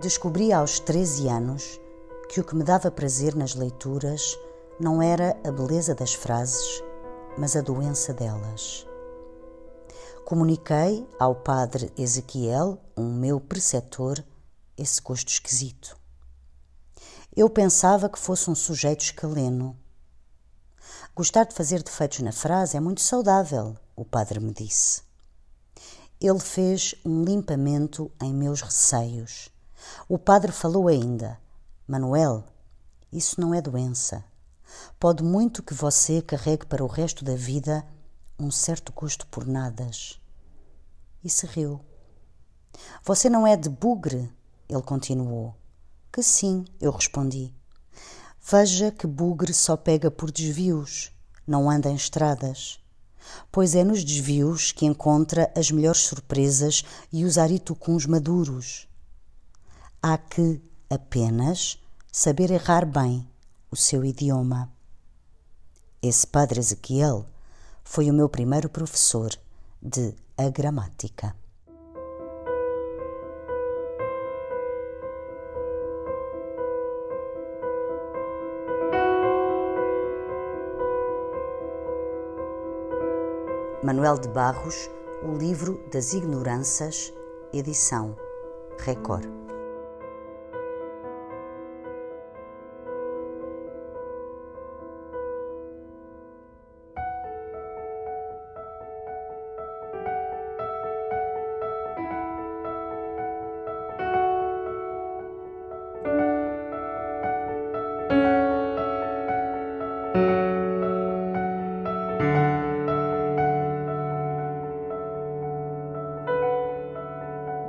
Descobri aos 13 anos que o que me dava prazer nas leituras não era a beleza das frases, mas a doença delas. Comuniquei ao padre Ezequiel, um meu preceptor, esse gosto esquisito. Eu pensava que fosse um sujeito escaleno. Gostar de fazer defeitos na frase é muito saudável, o padre me disse. Ele fez um limpamento em meus receios. O padre falou ainda: Manuel, isso não é doença. Pode muito que você carregue para o resto da vida um certo gosto por nadas. E se riu. Você não é de bugre? Ele continuou. Que sim, eu respondi. Veja que bugre só pega por desvios, não anda em estradas. Pois é nos desvios que encontra as melhores surpresas e os aritucuns maduros. Há que, apenas, saber errar bem o seu idioma. Esse padre Ezequiel foi o meu primeiro professor de a gramática. Manuel de Barros, O Livro das Ignoranças, edição Record.